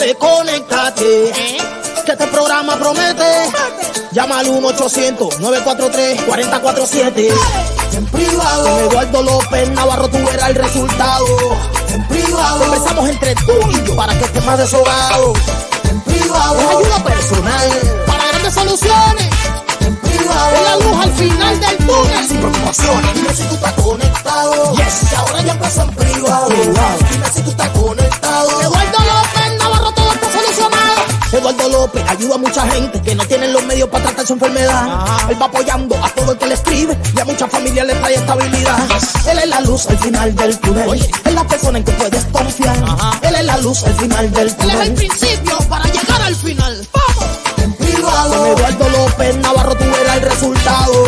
dale, conéctate. Que este programa promete. Llama al 1-800-943-4047. En privado. Con Eduardo López Navarro tú verás el resultado. En privado. Conversamos entre tú y yo para que estés más deshogado. En privado. Es ayuda personal para grandes soluciones. En privado. Es la luz al final del túnel. Sin preocupaciones. Dime si tú estás conectado. Yes. Que ahora ya empezó en privado. Dime si tú estás conectado. Eduardo Eduardo López ayuda a mucha gente que no tienen los medios para tratar su enfermedad. Él va apoyando a todo el que le escribe y a muchas familias le trae estabilidad. Él es la luz al final del túnel. Es la persona en que puedes confiar. Él es la luz al final del túnel. Él es el principio para llegar al final. ¡Vamos! En privado. Con Eduardo López Navarro tú verás el resultado.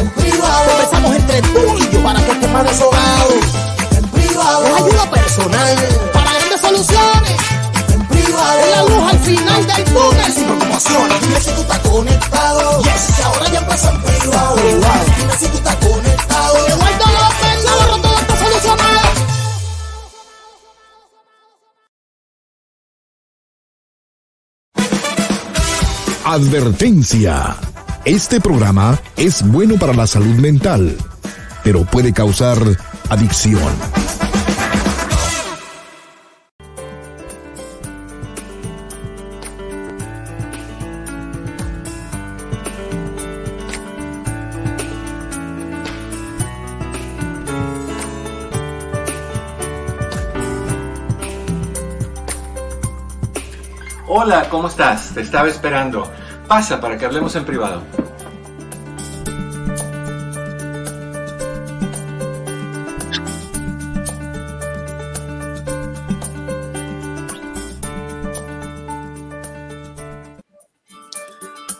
En privado. Conversamos entre tú y yo para que estés más deshogado. En privado. Es ayuda personal para grandes soluciones. En privado. Es la luz al túnel. Sin preocupaciones. Dime si tú estás conectado. Yes. Que ahora ya empezó en privado. Dime si tú estás conectado. Eduardo López Navarro todo está solucionado. Advertencia. Este programa es bueno para la salud mental, pero puede causar adicción. Hola, ¿cómo estás? Te estaba esperando. Pasa para que hablemos en privado.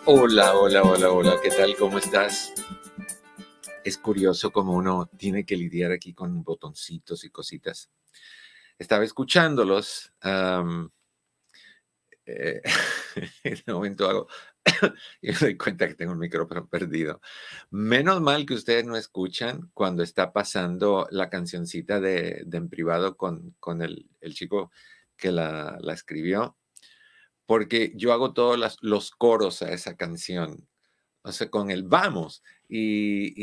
Hola, hola, hola, hola, ¿qué tal? ¿Cómo estás? Es curioso cómo uno tiene que lidiar aquí con botoncitos y cositas. Estaba escuchándolos. Eh, en este momento hago y me doy cuenta que tengo el micrófono perdido. Menos mal que ustedes no escuchan cuando está pasando la cancioncita de, de en privado con, con el, el chico que la, la escribió, porque yo hago todos las- los coros a esa canción, o sea, con el vamos. Y,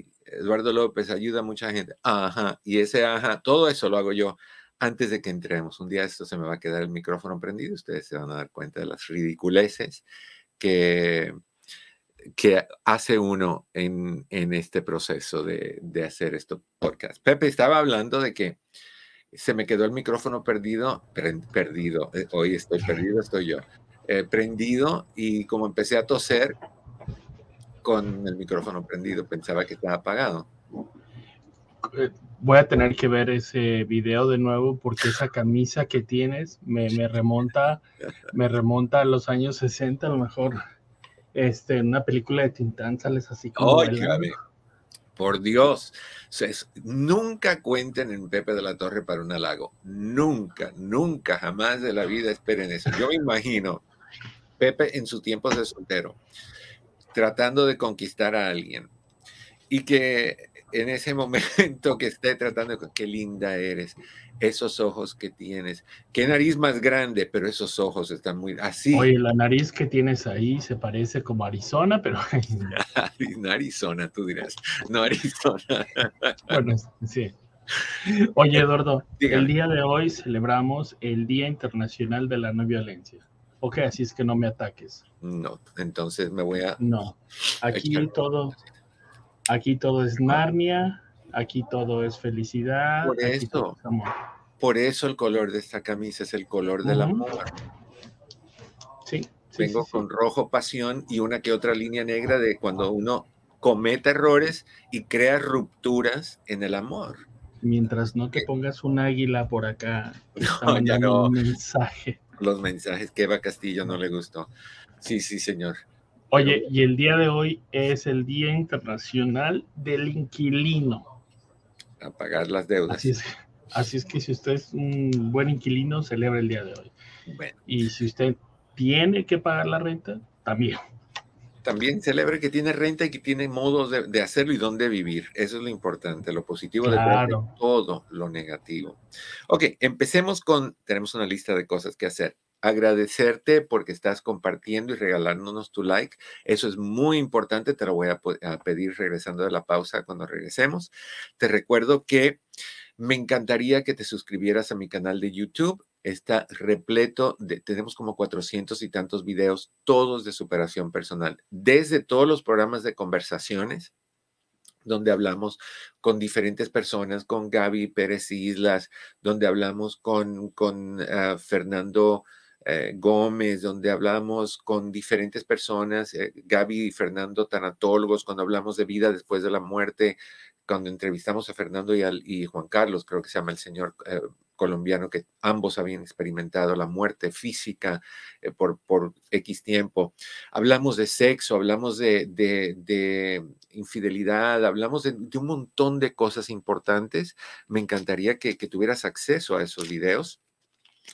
y Eduardo López ayuda a mucha gente. Ajá, y ese ajá, todo eso lo hago yo antes de que entremos. Un día esto se me va a quedar el micrófono prendido, ustedes se van a dar cuenta de las ridiculeces que, que hace uno en, en este proceso de, de hacer estos podcast. Pepe estaba hablando de que se me quedó el micrófono perdido, perdido, eh, hoy estoy perdido, estoy yo, eh, prendido y como empecé a toser con el micrófono prendido, pensaba que estaba apagado. Voy a tener que ver ese video de nuevo porque esa camisa que tienes me, me remonta, me remonta a los años 60, a lo mejor. Este, una película de Tintán sales así como por Dios, nunca cuenten en Pepe de la Torre para un halago. Nunca, nunca, jamás de la vida esperen eso. Yo me imagino Pepe en sus tiempos de soltero, tratando de conquistar a alguien y que en ese momento que esté tratando qué linda eres, esos ojos que tienes, qué nariz más grande, pero esos ojos están muy así. Oye, la nariz que tienes ahí se parece como Arizona, pero Arizona, tú dirás. No, Arizona. bueno, sí. Oye, Eduardo, Dígame. el día de hoy celebramos el Día Internacional de la No Violencia. Ok, así es que no me ataques. No, entonces me voy a. No, aquí Echar- todo, aquí todo es Narnia, aquí todo es felicidad, Por eso. es amor. Por eso el color de esta camisa es el color del amor. Sí, sí, Vengo sí, sí. con rojo pasión y una que otra línea negra de cuando uno comete errores y crea rupturas en el amor. Mientras no te pongas un águila por acá, No, ya no. un mensaje. Los mensajes que Eva Castillo no le gustó. Sí, sí, señor. Oye, y el día de hoy es el Día Internacional del Inquilino. A pagar las deudas. Así es, así es que si usted es un buen inquilino, celebra el día de hoy. Bueno, Y si usted tiene que pagar la renta, también. también celebre que tiene renta y que tiene modos de, de hacerlo y dónde vivir. Eso es lo importante, lo positivo detrás de Claro. todo lo negativo. Ok, empecemos con, tenemos una lista de cosas que hacer. Agradecerte porque estás compartiendo y regalándonos tu like. Eso es muy importante. Te lo voy a, pedir regresando de la pausa cuando regresemos. Te recuerdo que me encantaría que te suscribieras a mi canal de YouTube. Está repleto de, tenemos como 400 y tantos videos, todos de superación personal, desde todos los programas de conversaciones, donde hablamos con diferentes personas, con Gaby Pérez Islas, donde hablamos con, con uh, Fernando eh, Gómez, donde hablamos con diferentes personas, eh, Gaby y Fernando, tanatólogos, cuando hablamos de vida después de la muerte, cuando entrevistamos a Fernando y, al, y Juan Carlos, creo que se llama el señor eh, colombiano, que ambos habían experimentado la muerte física por, por X tiempo. Hablamos de sexo, hablamos de, de, de infidelidad, hablamos de, de, un montón de cosas importantes. Me encantaría que, que tuvieras acceso a esos videos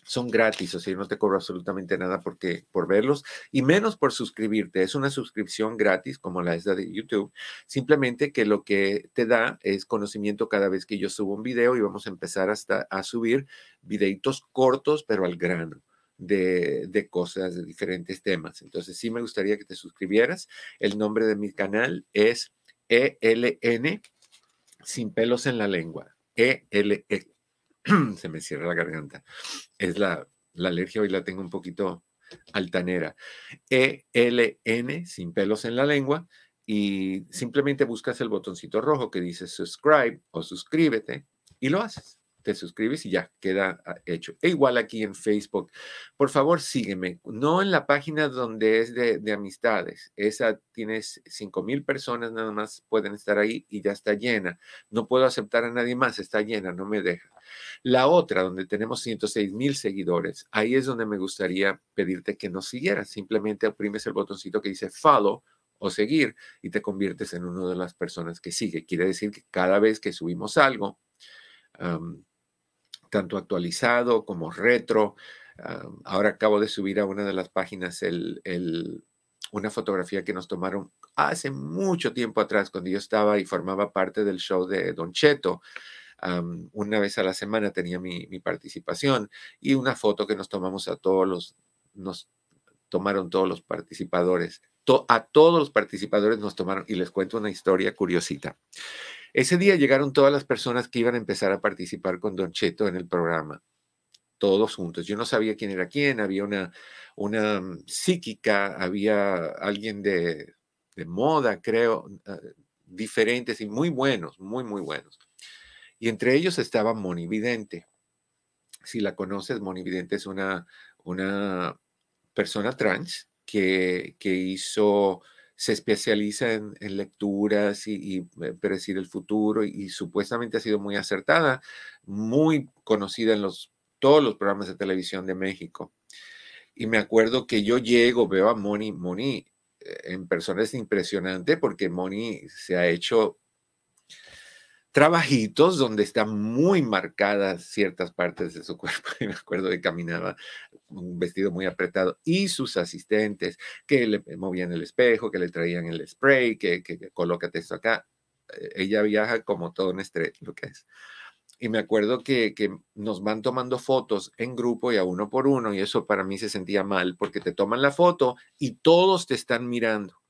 son gratis, o sea, no te cobro absolutamente nada porque, por verlos y menos por suscribirte. Es una suscripción gratis como la de YouTube. Simplemente que lo que te da es conocimiento cada vez que yo subo un video y vamos a empezar hasta a subir videitos cortos, pero al grano. De, de, cosas, de diferentes temas. Entonces, sí me gustaría que te suscribieras. El nombre de mi canal es ELN, sin pelos en la lengua. ELN se me cierra la garganta. Es la, la alergia, hoy la tengo un poquito altanera. E-L-N, sin pelos en la lengua, y simplemente buscas el botoncito rojo que dice subscribe o suscríbete y lo haces te suscribes y ya queda ah, hecho. E igual aquí en Facebook. Por favor, sígueme. No en la página donde es de, de amistades. Esa tienes 5 mil personas nada más pueden estar ahí y ya está llena. No puedo aceptar a nadie más. Está llena, no me deja. La otra, donde tenemos 106 mil seguidores, ahí es donde me gustaría pedirte que nos siguieras. Simplemente oprimes el botoncito que dice follow o seguir y te conviertes en una de las personas que sigue. Quiere decir que cada vez que subimos algo, um, tanto actualizado como retro. ahora acabo de subir a una de las páginas una fotografía que nos tomaron hace mucho tiempo atrás, cuando yo estaba y formaba parte del show de Don Cheto. Una vez a la semana tenía mi, participación y una foto que nos tomamos a todos los, nos tomaron todos los participadores. A todos los participadores nos tomaron y les cuento una historia curiosita. Ese día llegaron todas las personas que iban a empezar a participar con Don Cheto en el programa, todos juntos. Yo no sabía quién era quién, había una, una mm, psíquica, había alguien de, de moda, creo, uh, diferentes y muy buenos, muy, muy buenos. Y entre ellos estaba Moni Vidente. Si la conoces, Moni Vidente es una, una persona trans que, que hizo se especializa en, lecturas y, eh, predecir el futuro y, y, supuestamente ha sido muy acertada, muy conocida en los, todos los programas de televisión de México. Y me acuerdo que yo llego, veo a Moni, Moni eh, en persona es impresionante porque Moni se ha hecho trabajitos donde están muy marcadas ciertas partes de su cuerpo. Y me acuerdo que caminaba un vestido muy apretado y sus asistentes que le movían el espejo, que le traían el spray, que, que, que colócate esto acá. Eh, ella viaja como todo un estrés, lo que es. Y me acuerdo que, que, nos van tomando fotos en grupo y a uno por uno, y eso para mí se sentía mal, porque te toman la foto y todos te están mirando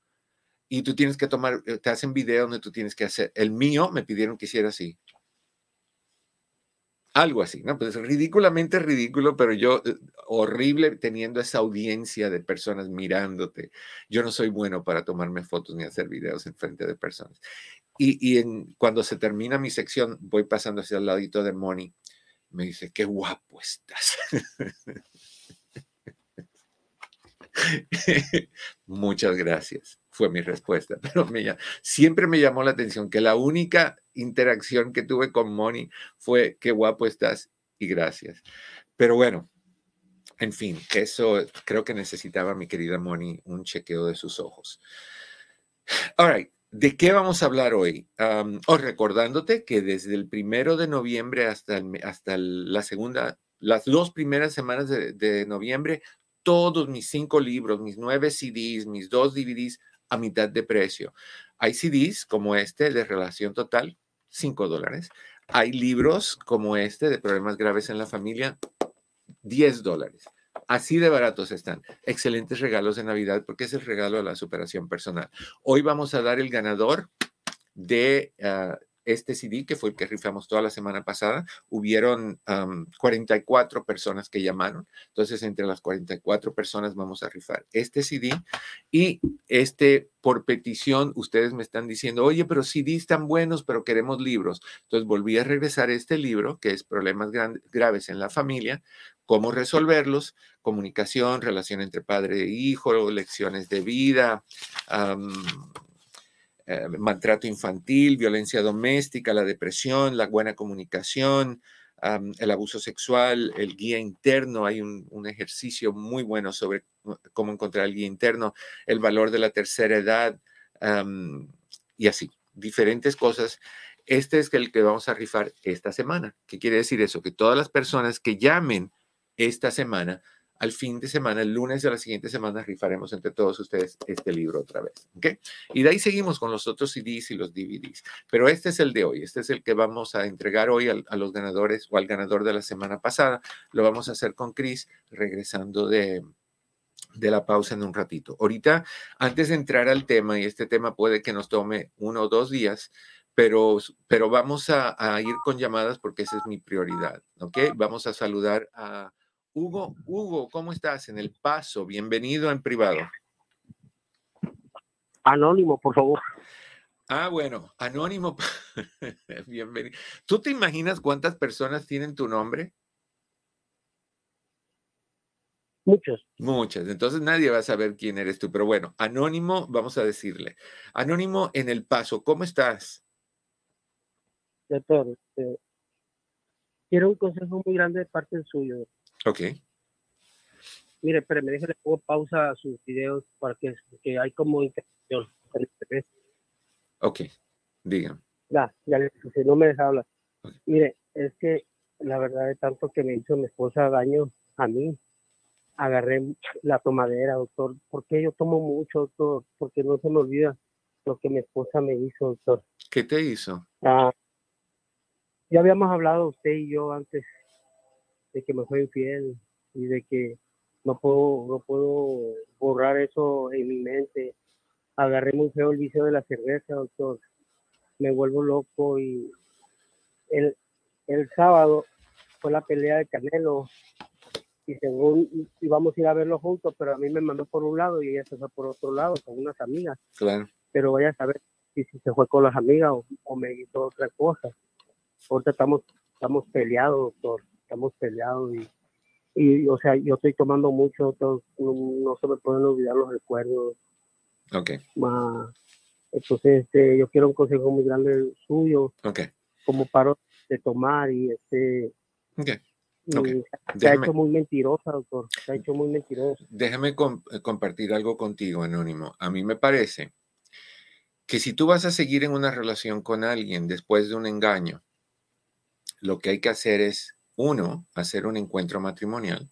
y tú tienes que tomar, eh, te hacen video donde tú tienes que hacer. El mío me pidieron que hiciera así. Algo así, ¿no? Pues es ridículamente ridículo, pero yo, eh, horrible teniendo esa audiencia de personas mirándote. Yo no soy bueno para tomarme fotos ni hacer videos en frente de personas. Y, y cuando se termina mi sección, voy pasando hacia el ladito de Moni. Me dice, qué guapo estás. Muchas gracias fue mi respuesta. Pero me, siempre me llamó la atención que la única interacción que tuve con Moni fue qué guapo estás y gracias. Pero bueno, en fin, eso creo que necesitaba mi querida Moni un chequeo de sus ojos. All right. ¿De qué vamos a hablar hoy? Um, oh, recordándote que desde el primero de noviembre hasta, el, hasta la segunda, las dos primeras semanas de, de noviembre, todos mis cinco libros, mis nueve CDs, mis dos DVDs a mitad de precio. Hay CDs como este de Relación Total, 5 dólares. Hay libros como este de Problemas Graves en la Familia, 10 dólares. Así de baratos están. Excelentes regalos de Navidad porque es el regalo de la superación personal. Hoy vamos a dar el ganador de ah, este CD, que fue el que rifamos toda la semana pasada, hubieron 44 personas que llamaron. Entonces, entre las 44 personas vamos a rifar este CD y este por petición, ustedes me están diciendo, oye, pero CDs están buenos, pero queremos libros. Entonces, volví a regresar este libro, que es Problemas Graves en la Familia, cómo resolverlos, comunicación, relación entre padre e hijo, lecciones de vida, eh, maltrato infantil, violencia doméstica, la depresión, la buena comunicación, el abuso sexual, el guía interno. Hay un, ejercicio muy bueno sobre cómo encontrar el guía interno, el valor de la tercera edad y así, diferentes cosas. Este es el que vamos a rifar esta semana. ¿Qué quiere decir eso? Que todas las personas que llamen esta semana al fin de semana, el lunes de la siguiente semana, rifaremos entre todos ustedes este libro otra vez. ¿ok? Y de ahí seguimos con los otros CDs y los DVDs. Pero este es el de hoy, este es el que vamos a entregar hoy a, los ganadores o al ganador de la semana pasada. Lo vamos a hacer con Chris regresando de, de la pausa en un ratito. Ahorita, antes de entrar al tema, y este tema puede que nos tome uno o dos días, pero, pero vamos a, a ir con llamadas porque esa es mi prioridad, ¿ok? Vamos a saludar a Hugo, Hugo, ¿cómo estás? En el paso, bienvenido en privado. Anónimo, por favor. Ah, bueno, anónimo, bienvenido. ¿Tú te imaginas cuántas personas tienen tu nombre? Muchas. Muchas. Entonces nadie va a saber quién eres tú. Pero bueno, anónimo, vamos a decirle. Anónimo en el paso, ¿cómo estás? Doctor, este, quiero un consejo muy grande de parte suyo. Ok. Mire, pero me déjale pongo pausa a sus videos para que, hay como interacción. Ok, digan. Ya, ya si no me deja hablar. Mire, es que la verdad de tanto que me hizo mi esposa daño a mí, agarré la tomadera, doctor. porque yo tomo mucho, doctor? Porque no se me olvida lo que mi esposa me hizo, doctor. ¿Qué te hizo? Ah, ya habíamos hablado usted y yo antes de que me fue infiel y de que no puedo, no puedo borrar eso en mi mente. Agarré muy feo el vicio de la cerveza, doctor. Me vuelvo loco y el, el sábado fue la pelea de Canelo y según íbamos a ir a verlo juntos, pero a mí me mandó por un lado y ella se fue por otro lado con unas amigas. Claro. Pero vaya a saber si, si se fue con las amigas o, o me hizo otra cosa. Ahorita estamos, estamos peleados, doctor estamos peleados y, y, o sea, yo estoy tomando mucho, no, se me pueden olvidar los recuerdos. Ok. entonces, este, yo quiero un consejo muy grande suyo. Ok. Como paro de tomar y este... Okay. Se, ha hecho muy mentirosa, doctor. Se ha hecho muy mentirosa. Déjame eh, compartir algo contigo, Anónimo. A mí me parece que si tú vas a seguir en una relación con alguien después de un engaño, lo que hay que hacer es uno, hacer un encuentro matrimonial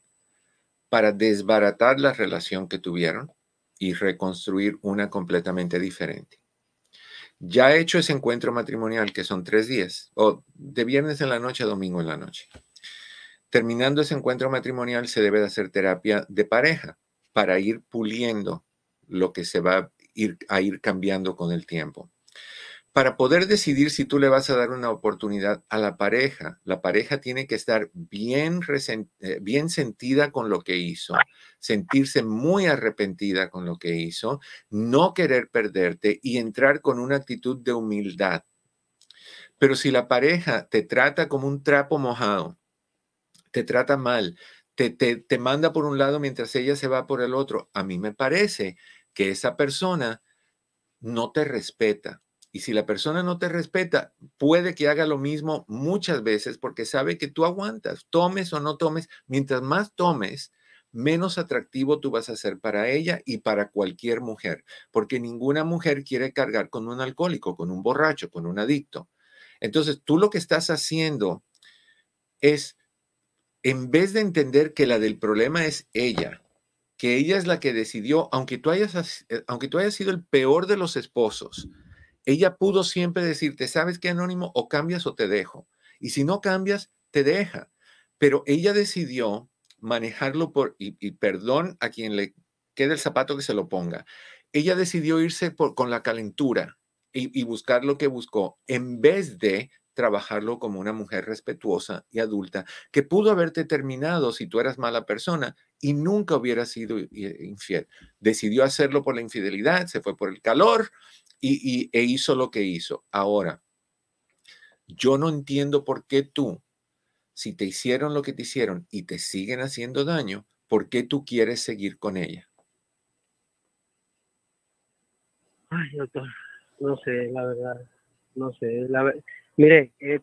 para desbaratar la relación que tuvieron y reconstruir una completamente diferente. Ya he hecho ese encuentro matrimonial, que son tres días, o de viernes en la noche a domingo en la noche. Terminando ese encuentro matrimonial, se debe de hacer terapia de pareja para ir puliendo lo que se va a ir cambiando con el tiempo para poder decidir si tú le vas a dar una oportunidad a la pareja, la pareja tiene que estar bien, eh, bien sentida con lo que hizo, sentirse muy arrepentida con lo que hizo, no querer perderte y entrar con una actitud de humildad. Pero si la pareja te trata como un trapo mojado, te trata mal, te, te, te manda por un lado mientras ella se va por el otro, a mí me parece que esa persona no te respeta y si la persona no te respeta, puede que haga lo mismo muchas veces porque sabe que tú aguantas, tomes o no tomes, mientras más tomes, menos atractivo tú vas a ser para ella y para cualquier mujer, porque ninguna mujer quiere cargar con un alcohólico, con un borracho, con un adicto. Entonces, tú lo que estás haciendo es, en vez de entender que la del problema es ella, que ella es la que decidió, aunque tú hayas, eh, aunque tú hayas sido el peor de los esposos, ella pudo siempre decirte, ¿sabes qué, Anónimo? O cambias o te dejo. Y si no cambias, te deja. Pero ella decidió manejarlo por, y, perdón a quien le quede el zapato que se lo ponga. Ella decidió irse por, con la calentura y, y buscar lo que buscó en vez de trabajarlo como una mujer respetuosa y adulta que pudo haberte terminado si tú eras mala persona y nunca hubiera sido infiel. Decidió hacerlo por la infidelidad, se fue por el calor y, e hizo lo que hizo. Ahora, yo no entiendo por qué tú, si te hicieron lo que te hicieron y te siguen haciendo daño, ¿por qué tú quieres seguir con ella? Ay, doctor, no sé, la verdad, no sé. La, mire, eh,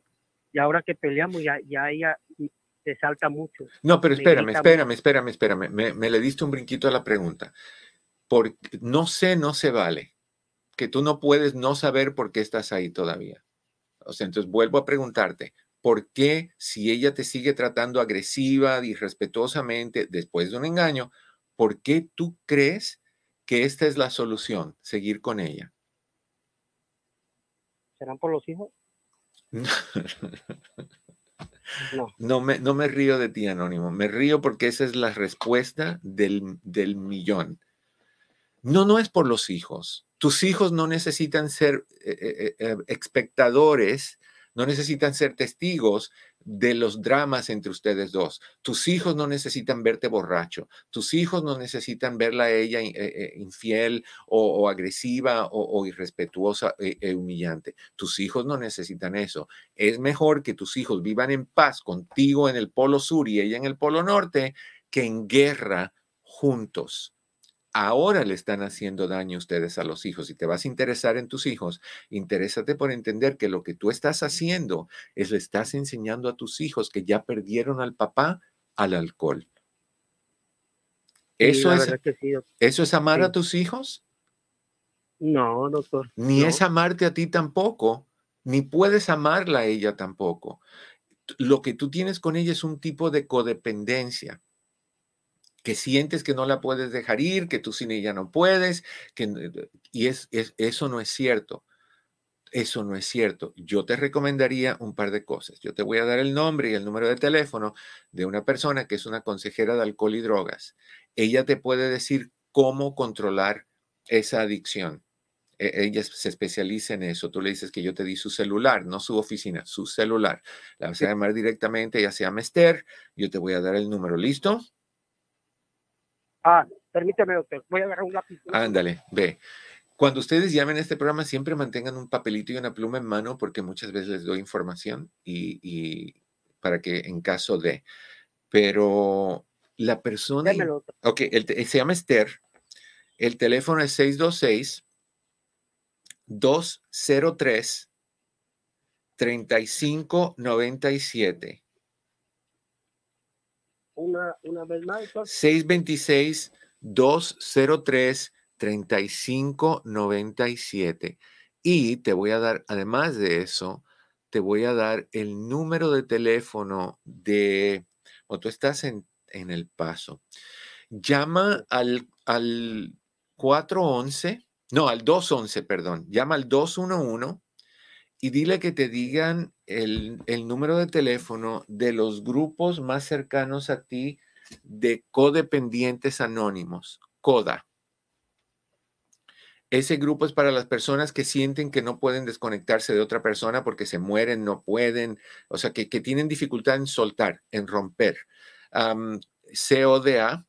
y ahora que peleamos, ya, ya ella se salta mucho. No, pero espérame, espérame, espérame, espérame. Me, me, le diste un brinquito a la pregunta. Porque no sé, no se vale. Que tú no puedes no saber por qué estás ahí todavía. O sea, entonces vuelvo a preguntarte, ¿por qué si ella te sigue tratando agresiva, irrespetuosamente, después de un engaño, ¿por qué tú crees que esta es la solución, seguir con ella? ¿Serán por los hijos? No. No, me, no me río de ti, Anónimo. Me río porque esa es la respuesta del, del millón. No, no es por los hijos. Tus hijos no necesitan ser eh, eh, eh, espectadores, no necesitan ser testigos de los dramas entre ustedes dos. Tus hijos no necesitan verte borracho. Tus hijos no necesitan verla a ella infiel o, agresiva o, irrespetuosa e, e, humillante. Tus hijos no necesitan eso. Es mejor que tus hijos vivan en paz contigo en el polo sur y ella en el polo norte que en guerra juntos ahora le están haciendo daño ustedes a los hijos. Si te vas a interesar en tus hijos, interésate por entender que lo que tú estás haciendo es le estás enseñando a tus hijos que ya perdieron al papá al alcohol. ¿Eso, es, ¿eso es amar a tus hijos? No, doctor. Ni es amarte a ti tampoco, ni puedes amarla a ella tampoco. Lo que tú tienes con ella es un tipo de codependencia que sientes que no la puedes dejar ir, que tú sin ella no puedes, que, y es, eso no es cierto. Eso no es cierto. Yo te recomendaría un par de cosas. Yo te voy a dar el nombre y el número de teléfono de una persona que es una consejera de alcohol y drogas. Ella te puede decir cómo controlar esa adicción. E, ella se especializa en eso. Tú le dices que yo te di su celular, no su oficina, su celular. La vas a llamar directamente, ella se llama Esther. Yo te voy a dar el número. ¿Listo? Ah, permíteme, doctor, voy a agarrar un lápiz. Ándale, ve. Cuando ustedes llamen a este programa, siempre mantengan un papelito y una pluma en mano porque muchas veces les doy información y, para que en caso de. Pero la persona... ok, se llama Esther. El teléfono es 626 203 3597 una, una vez más. 626-203-3597. Y te voy a dar, además de eso, te voy a dar el número de teléfono de, o tú estás en, en el paso. Llama al, al 411, no, al 211, perdón. Llama al 211 y dile que te digan el, número de teléfono de los grupos más cercanos a ti de codependientes anónimos, CODA. Ese grupo es para las personas que sienten que no pueden desconectarse de otra persona porque se mueren, no pueden, o sea, que, tienen dificultad en soltar, en romper. CODA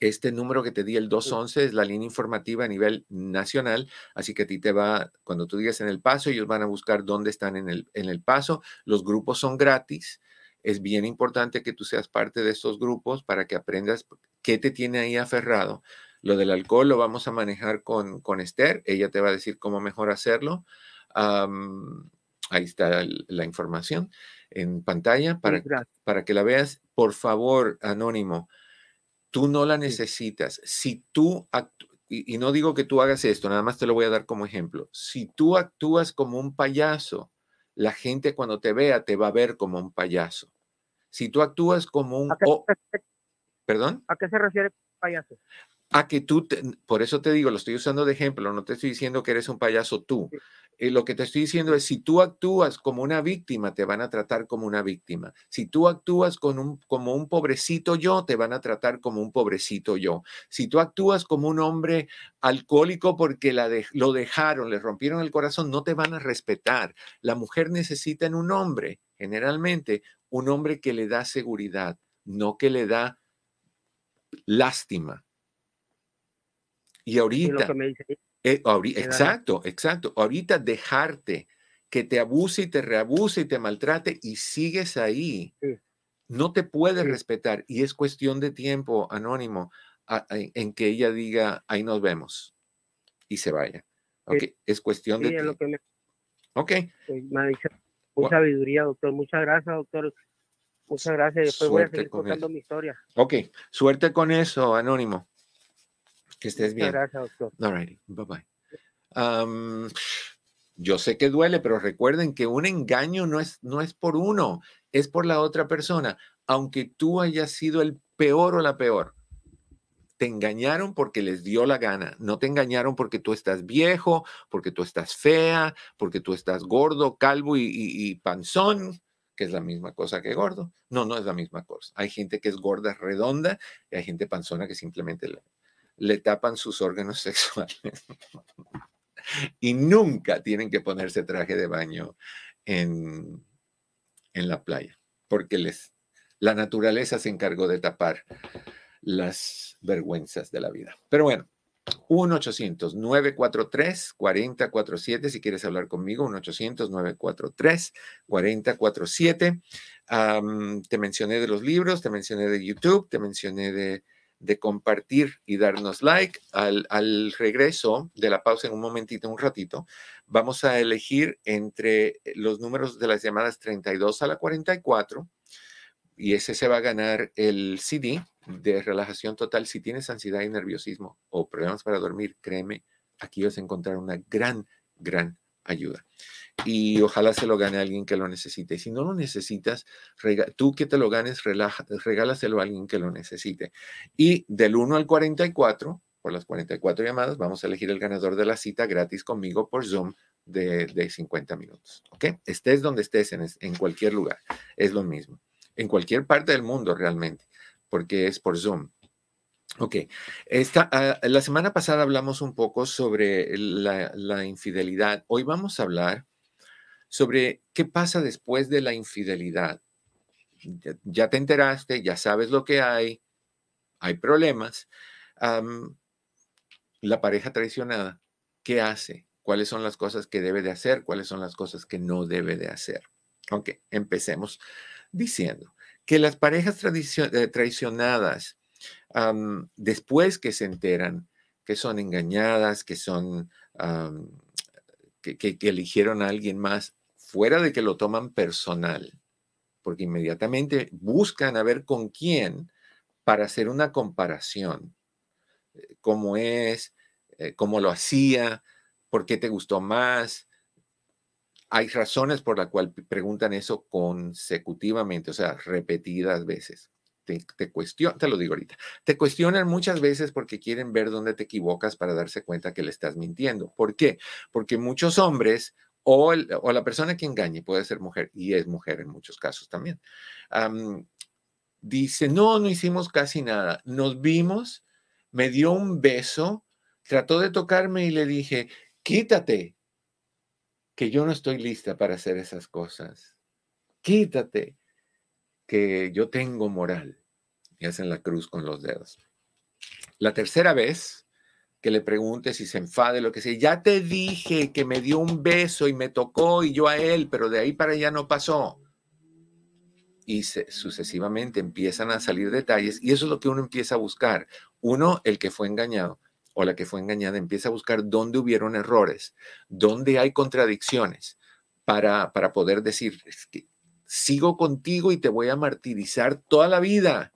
este número que te di, el 211, es la línea informativa a nivel nacional, así que a ti te va, cuando tú digas en el paso, ellos van a buscar dónde están en el, en el paso. Los grupos son gratis. Es bien importante que tú seas parte de estos grupos para que aprendas qué te tiene ahí aferrado. Lo del alcohol lo vamos a manejar con, con Esther. Ella te va a decir cómo mejor hacerlo. ahí está la información en pantalla para, para que la veas. Por favor, Anónimo, Tú no la necesitas. Si tú, y, no digo que tú hagas esto, nada más te lo voy a dar como ejemplo. Si tú actúas como un payaso, la gente cuando te vea te va a ver como un payaso. Si tú actúas como un... ¿Perdón? ¿A qué se refiere payaso? A que tú, por eso te digo, lo estoy usando de ejemplo, no te estoy diciendo que eres un payaso tú. eh, lo que te estoy diciendo es, si tú actúas como una víctima, te van a tratar como una víctima. Si tú actúas con un, como un pobrecito yo, te van a tratar como un pobrecito yo. Si tú actúas como un hombre alcohólico porque la lo dejaron, le rompieron el corazón, no te van a respetar. La mujer necesita en un hombre, generalmente, un hombre que le da seguridad, no que le da lástima. Y ahorita... Eh, exacto, exacto. Ahorita dejarte que te abuse y te reabuse y te maltrate y sigues ahí. No te puede respetar y es cuestión de tiempo, anónimo, en que ella diga, ahí nos vemos y se vaya. Okay. Es cuestión de tiempo. Ok. mucha sabiduría, doctor. Muchas gracias, doctor. Muchas gracias. Después voy a seguir contando mi historia. Ok. Suerte con eso, anónimo. Que estés bien. Gracias, doctor. All right. Bye bye. yo sé que duele, pero recuerden que un engaño no es, no es por uno, es por la otra persona. Aunque tú hayas sido el peor o la peor, te engañaron porque les dio la gana. No te engañaron porque tú estás viejo, porque tú estás fea, porque tú estás gordo, calvo y, y panzón, que es la misma cosa que gordo. No, no es la misma cosa. Hay gente que es gorda, redonda, y hay gente panzona que simplemente le tapan sus órganos sexuales. y nunca tienen que ponerse traje de baño en, en la playa, porque les, la naturaleza se encargó de tapar las vergüenzas de la vida. Pero bueno, 1-800-943-4047, si quieres hablar conmigo, 1-800-943-4047. te mencioné de los libros, te mencioné de YouTube, te mencioné de de compartir y darnos like. Al, regreso de la pausa en un momentito, un ratito, vamos a elegir entre los números de las llamadas 32 a la 44 y ese se va a ganar el CD de relajación total. Si tienes ansiedad y nerviosismo o problemas para dormir, créeme, aquí vas a encontrar una gran, gran ayuda y ojalá se lo gane alguien que lo necesite. Si no lo necesitas, tú que te lo ganes, regálaselo a alguien que lo necesite. Y del 1 al 44, por las 44 llamadas, vamos a elegir el ganador de la cita gratis conmigo por Zoom de, de 50 minutos. ¿Ok? Estés donde estés, en, en cualquier lugar, es lo mismo. En cualquier parte del mundo realmente, porque es por Zoom. Ok, Esta, ah, la semana pasada hablamos un poco sobre la, infidelidad. Hoy vamos a hablar sobre qué pasa después de la infidelidad. Ya, te enteraste, ya sabes lo que hay, hay problemas. la pareja traicionada, ¿qué hace? ¿Cuáles son las cosas que debe de hacer? ¿Cuáles son las cosas que no debe de hacer? Ok, empecemos diciendo que las parejas eh, después que se enteran que son engañadas, que son, que, eligieron a alguien más, fuera de que lo toman personal, porque inmediatamente buscan a ver con quién para hacer una comparación, eh, cómo es, eh, cómo lo hacía, por qué te gustó más. Hay razones por las cuales preguntan eso consecutivamente, o sea, repetidas veces. Te, te, cuestionan, te lo digo ahorita, te cuestionan muchas veces porque quieren ver dónde te equivocas para darse cuenta que le estás mintiendo. ¿Por qué? Porque muchos hombres o, la persona que engañe puede ser mujer y es mujer en muchos casos también. dice, no, no hicimos casi nada. Nos vimos, me dio un beso, trató de tocarme y le dije, quítate, que yo no estoy lista para hacer esas cosas. Quítate, que yo tengo moral. Y hacen la cruz con los dedos. La tercera vez, que le pregunte si se enfade, lo que sea. Ya te dije que me dio un beso y me tocó y yo a él, pero de ahí para allá no pasó. Y sucesivamente empiezan a salir detalles y eso es lo que uno empieza a buscar. Uno, el que fue engañado o la que fue engañada, empieza a buscar dónde hubieron errores, dónde hay contradicciones para, para poder decir, que sigo contigo y te voy a martirizar toda la vida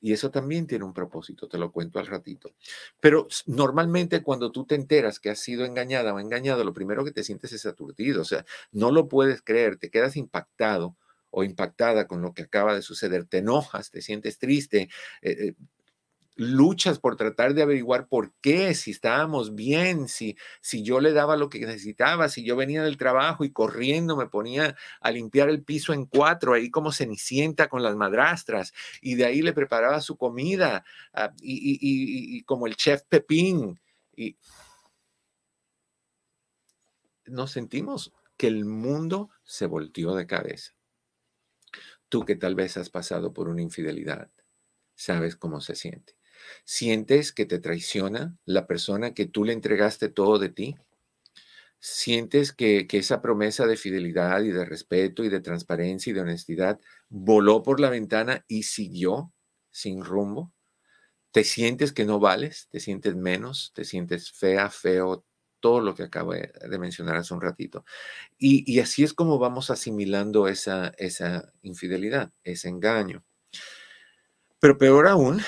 y eso también tiene un propósito, te lo cuento al ratito. Pero normalmente cuando tú te enteras que has sido engañada o engañado, lo primero que te sientes es aturdido, o sea, no lo puedes creer, te quedas impactado o impactada con lo que acaba de suceder, te enojas, te sientes triste, eh, eh, luchas por tratar de averiguar por qué, si estábamos bien, si, si yo le daba lo que necesitaba, si yo venía del trabajo y corriendo me ponía a limpiar el piso en cuatro, ahí como cenicienta con las madrastras, y de ahí le preparaba su comida, ah, y, como el chef Pepín. Y nos sentimos que el mundo se volteó de cabeza. Tú que tal vez has pasado por una infidelidad, sabes cómo se siente. ¿Sientes que te traiciona la persona que tú le entregaste todo de ti? ¿Sientes que, esa promesa de fidelidad y de respeto y de transparencia y de honestidad voló por la ventana y siguió sin rumbo? ¿Te sientes que no vales? ¿Te sientes menos? ¿Te sientes fea, feo? Todo lo que acabo de mencionar hace un ratito. Y, así es como vamos asimilando esa, esa infidelidad, ese engaño. Pero peor aún,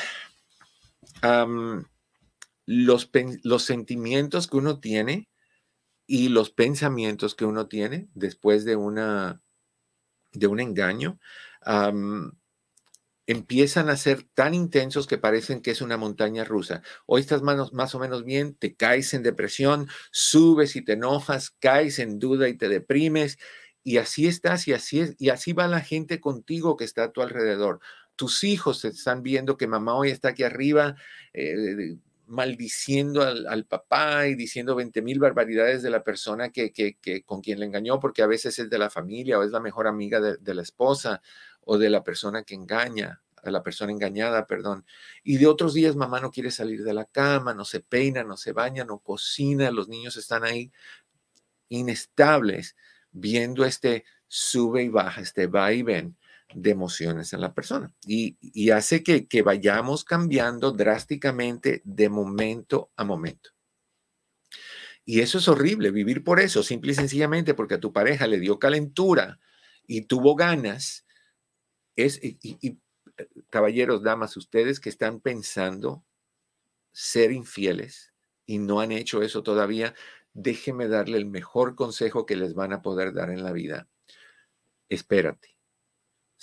los, los sentimientos que uno tiene y los pensamientos que uno tiene después de, una, de un engaño empiezan a ser tan intensos que parecen que es una montaña rusa. Hoy estás más, más o menos bien, te caes en depresión, subes y te enojas, caes en duda y te deprimes, y así estás y así y así va la gente contigo que está a tu alrededor tus hijos están viendo que mamá hoy está aquí arriba eh, maldiciendo al, papá y diciendo 20 mil barbaridades de la persona que, con quien le engañó, porque a veces es de la familia o es la mejor amiga de, la esposa o de la persona que engaña, a la persona engañada, perdón. Y de otros días mamá no quiere salir de la cama, no se peina, no se baña, no cocina, los niños están ahí inestables, viendo este sube y baja, este va y ven de emociones en la persona y, hace que, que vayamos cambiando drásticamente de momento a momento. Y eso es horrible, vivir por eso, simple y sencillamente porque a tu pareja le dio calentura y tuvo ganas. Es, y, y, caballeros, damas, ustedes que están pensando ser infieles y no han hecho eso todavía, déjeme darle el mejor consejo que les van a poder dar en la vida. Espérate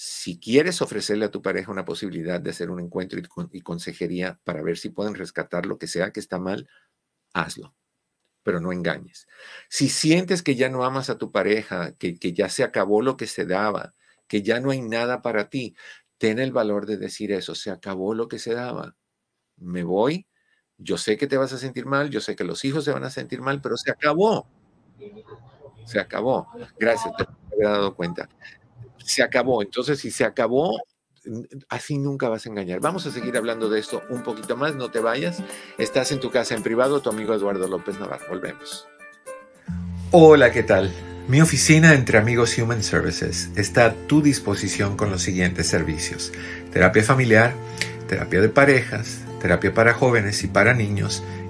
si quieres ofrecerle a tu pareja una posibilidad de hacer un encuentro y, consejería para ver si pueden rescatar lo que sea que está mal, hazlo, pero no engañes. Si sientes que ya no amas a tu pareja, que, ya se acabó lo que se daba, que ya no hay nada para ti, ten el valor de decir eso, se acabó lo que se daba. Me voy, yo sé que te vas a sentir mal, yo sé que los hijos se van a sentir mal, pero se acabó. Se acabó. Gracias, te he dado cuenta se acabó. Entonces, si se acabó, así nunca vas a engañar. Vamos a seguir hablando de esto un poquito más, no te vayas. Estás en tu casa en privado, tu amigo Eduardo López Navarro. Volvemos. Hola, ¿qué tal? Mi oficina entre amigos Human Services está a tu disposición con los siguientes servicios. Terapia familiar, terapia de parejas, terapia para jóvenes y para niños,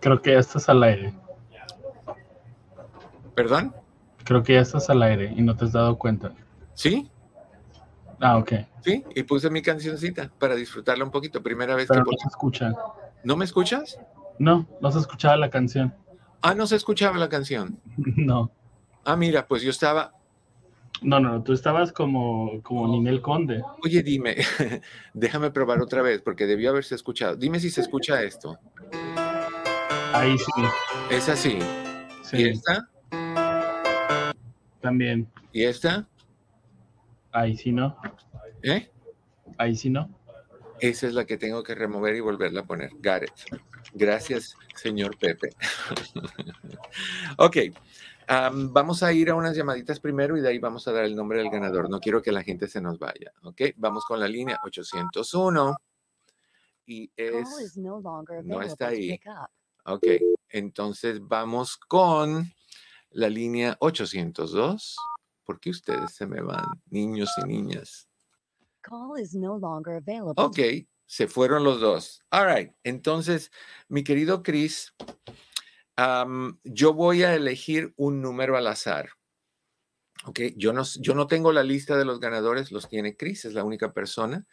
Creo que ya estás al aire. ¿Perdón? Creo que ya estás al aire y no te has dado cuenta. ¿Sí? Ah, ok. Sí, y puse mi cancioncita para disfrutarla un poquito. Primera vez Pero que... no se escucha. ¿No me escuchas? No, no se escuchaba la canción. Ah, no se escuchaba la canción. no. Ah, mira, pues yo estaba... No, no, tú estabas como, como Ninel Conde. Oye, dime, déjame probar otra vez porque debió haberse escuchado. Dime si se escucha esto. Ahí sí. Es así. ¿Y esta? También. ¿Y esta? Ahí sí no. ¿Eh? Ahí sí no. Esa es la que tengo que remover y volverla a poner. It. Gracias, señor Pepe. ok. vamos a ir a unas llamaditas primero y de ahí vamos a dar el nombre del ganador. No quiero que la gente se nos vaya. Ok. Vamos con la línea 801 y es. No está ahí. Ok. Entonces vamos con la línea 802. ¿Por qué ustedes se me van, niños y niñas? Ok, se fueron los dos. All right. Entonces, mi querido Chris, yo voy a elegir un número al azar. Ok, yo no, yo no tengo la lista de los ganadores, los tiene Chris, es la única persona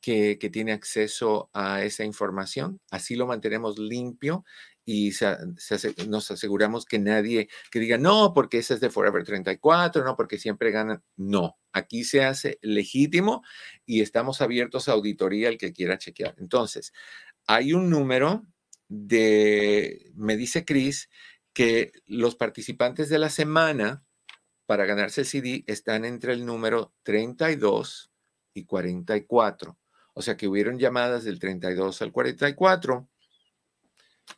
que, tiene acceso a esa información. Así lo mantenemos limpio y nos aseguramos que nadie que diga, no, porque ese es de Forever 34, no, porque siempre ganan. No, aquí se hace legítimo y estamos abiertos a auditoría el que quiera chequear. Entonces, hay un número de, me dice Chris, que los participantes de la semana para ganarse el CD están entre el número 32 y 44. O sea que hubieron llamadas del 32 al 44.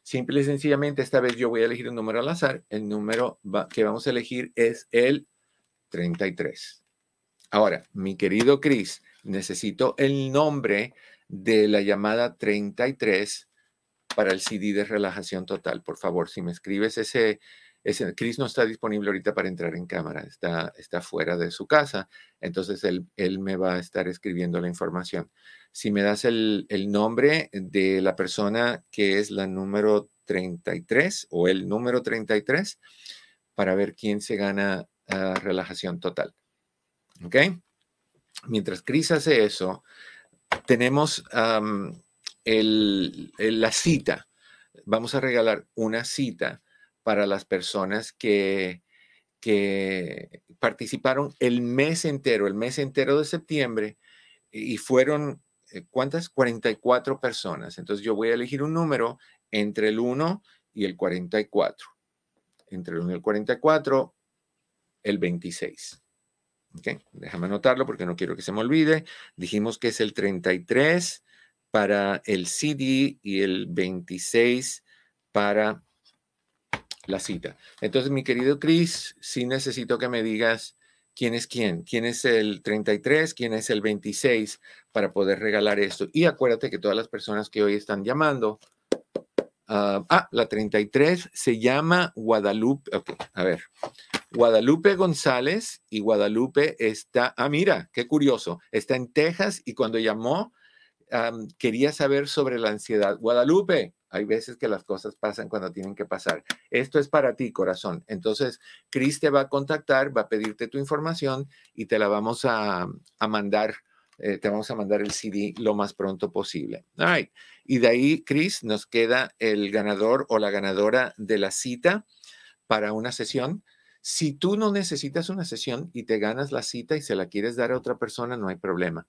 Simple y sencillamente, esta vez yo voy a elegir un número al azar. El número que vamos a elegir es el 33. Ahora, mi querido Chris, necesito el nombre de la llamada 33 para el CD de relajación total. Por favor, si me escribes ese, Chris no está disponible ahorita para entrar en cámara, está, está fuera de su casa, entonces él, él me va a estar escribiendo la información si me das el, nombre de la persona que es la número 33 o el número 33 para ver quién se gana ah, relajación total. ¿Ok? Mientras Cris hace eso, tenemos la cita. Vamos a regalar una cita para las personas que, que participaron el mes entero, el mes entero de septiembre, y fueron eh, ¿cuántas? 44 personas. Entonces yo voy a elegir un número entre el 1 y el 44. Entre el 1 y el 44, el 26. ¿Ok? Déjame anotarlo porque no quiero que se me olvide. Dijimos que es el 33 para el CD y el 26 para la cita. Entonces, mi querido Chris, sí necesito que me digas quién es quién, quién es el 33, quién es el 26 para poder regalar esto. Y acuérdate que todas las personas que hoy están llamando, ah, ah la 33 se llama Guadalupe, ok, a ver, Guadalupe González y Guadalupe está, ah, mira, qué curioso, está en Texas y cuando llamó quería saber sobre la ansiedad. Guadalupe, hay veces que las cosas pasan cuando tienen que pasar. Esto es para ti, corazón. Entonces, Chris te va a contactar, va a pedirte tu información y te la vamos a, mandar. Eh, te vamos a mandar el CD lo más pronto posible. Y de ahí, Chris, nos queda el ganador o la ganadora de la cita para una sesión. Si tú no necesitas una sesión y te ganas la cita y se la quieres dar a otra persona, no hay problema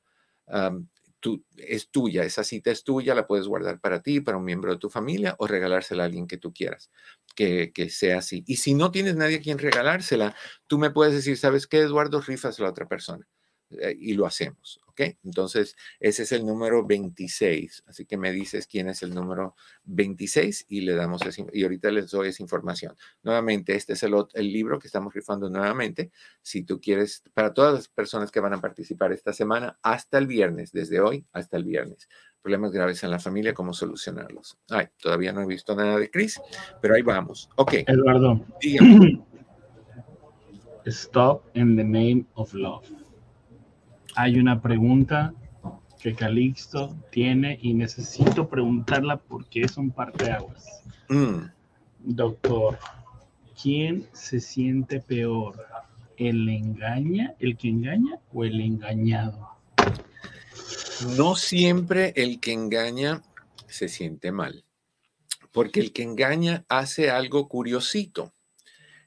es tuya, esa cita es tuya, la puedes guardar para ti, para un miembro de tu familia o regalársela a alguien que tú quieras, que, sea así. Y si no tienes nadie a quien regalársela, tú me puedes decir, ¿sabes qué, Eduardo? Rifas a la otra persona. Eh, y lo hacemos, ¿ok? Entonces, ese es el número 26. Así que me dices quién es el número 26 y le damos ese, y ahorita les doy esa información. Nuevamente, este es el, el libro que estamos rifando nuevamente. Si tú quieres, para todas las personas que van a participar esta semana, hasta el viernes, desde hoy hasta el viernes. Problemas graves en la familia, cómo solucionarlos. Ay, todavía no he visto nada de Chris, pero ahí vamos. Ok. Eduardo. Dígame. Stop in the name of love hay una pregunta que Calixto tiene y necesito preguntarla porque es un parteaguas. Mm. Doctor, ¿quién se siente peor? ¿El engaña, el que engaña o el engañado? No siempre el que engaña se siente mal, porque el que engaña hace algo curiosito,